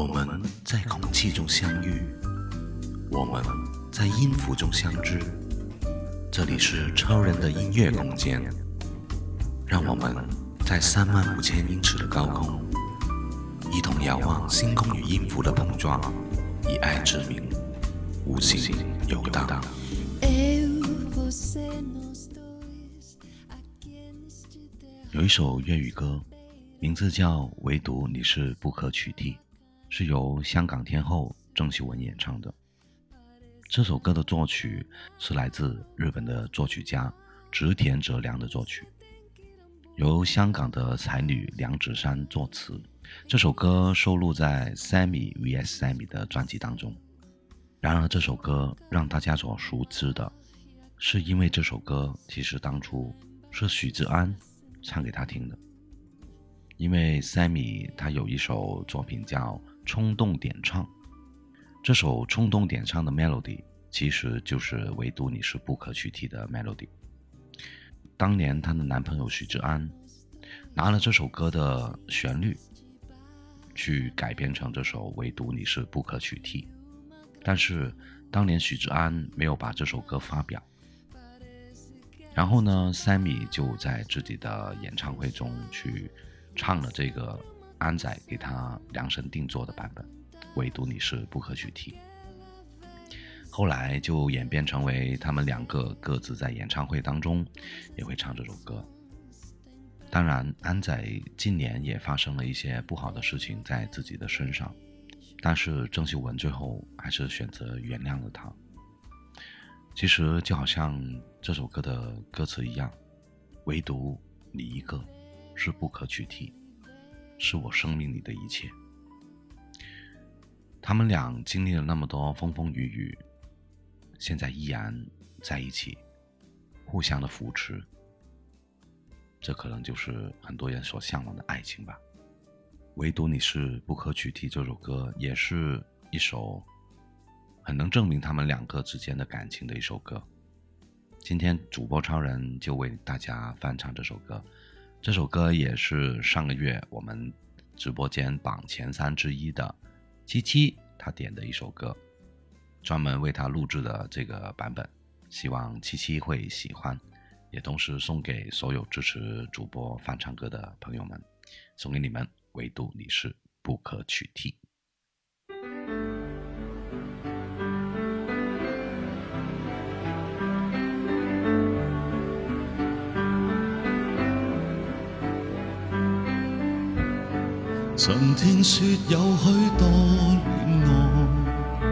我们在空气中相遇，我们在音符中相知。这里是超人的音乐空间，让我们在三万五千英尺的高空，一同遥望星空与音符的碰撞，以爱之名，无尽游荡。有一首粤语歌，名字叫《唯独你是不可取替》。是由香港天后郑秀文演唱的。这首歌的作曲是来自日本的作曲家植田哲良的作曲，由香港的才女梁芷珊作词。这首歌收录在 Sammy vs Sammy 的专辑当中。然而，这首歌让大家所熟知的，是因为这首歌其实当初是许志安唱给他听的。因为 Sammy 他有一首作品叫。冲动点唱，这首冲动点唱的 melody 其实就是唯独你是不可取替的 melody。当年她的男朋友许志安拿了这首歌的旋律，去改编成这首唯独你是不可取替》，但是当年许志安没有把这首歌发表，然后呢，s a m m y 就在自己的演唱会中去唱了这个。安仔给他量身定做的版本，唯独你是不可取替。后来就演变成为他们两个各自在演唱会当中也会唱这首歌。当然，安仔近年也发生了一些不好的事情在自己的身上，但是郑秀文最后还是选择原谅了他。其实就好像这首歌的歌词一样，唯独你一个，是不可取替。是我生命里的一切。他们俩经历了那么多风风雨雨，现在依然在一起，互相的扶持，这可能就是很多人所向往的爱情吧。唯独你是不可取替。这首歌也是一首很能证明他们两个之间的感情的一首歌。今天主播超人就为大家翻唱这首歌。这首歌也是上个月我们直播间榜前三之一的七七他点的一首歌，专门为他录制的这个版本，希望七七会喜欢，也同时送给所有支持主播翻唱歌的朋友们，送给你们，唯独你是不可取替。曾听说有许多恋爱，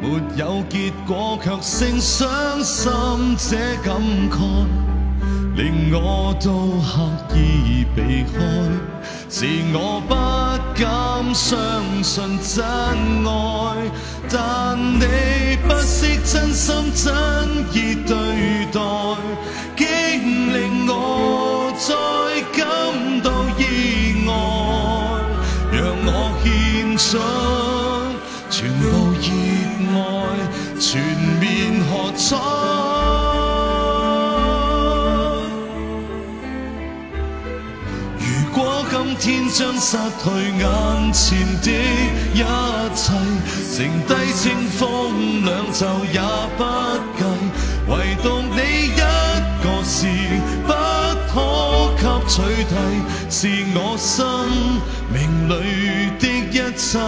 没有结果却胜伤心这感慨，令我都刻意避开，是我不敢相信真爱。但你不惜真心真意对待。想全部热爱，全面喝彩。如果今天将失去眼前的一切，剩低清风两袖也不计，唯独你一个是。给取替是我生命里的一切。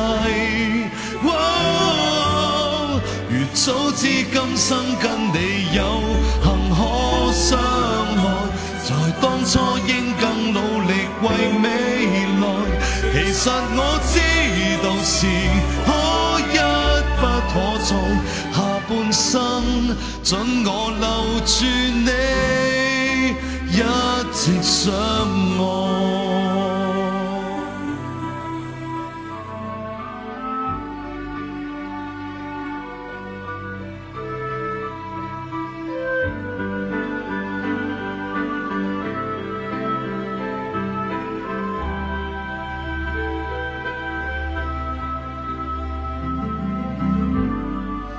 如早知今生跟你有幸可相爱，在当初应更努力为未来。其实我知道是可一不可再，下半生准我留住你。直赏我，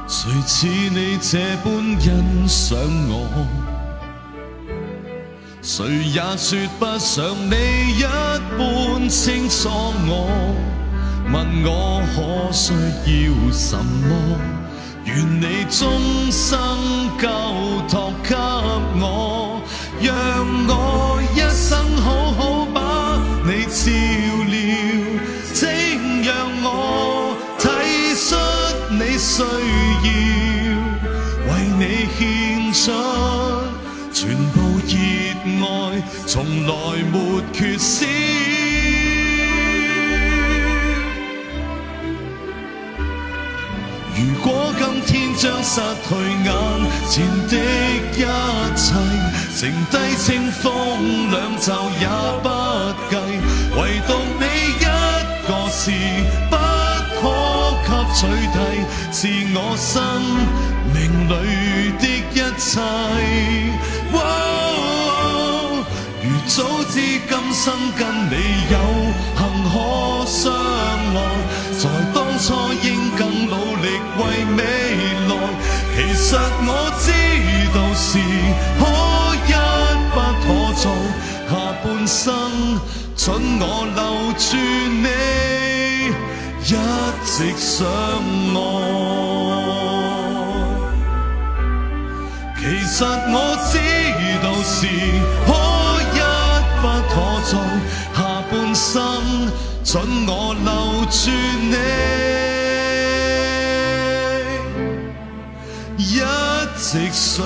谁似你这般欣赏我？谁也说不上你一般清楚，我问我可需要什么？愿你终生交托给我，让我一生好好把你照料，请让我体恤你需要，为你献身。来没缺少。如果今天将失去眼前的一切，剩低清风两袖也不计，唯独你一个是不可给取替，是我生命里的一切。如早知今生跟你有幸可相爱，在当初应更努力为未来。其实我知道是可一不可再，下半生准我留住你，一直相爱。其实我知道是。不可再下半生准我留住你，一直相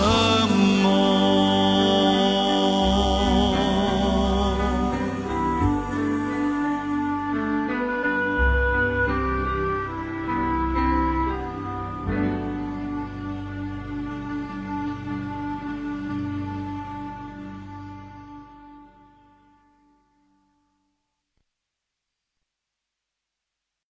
爱。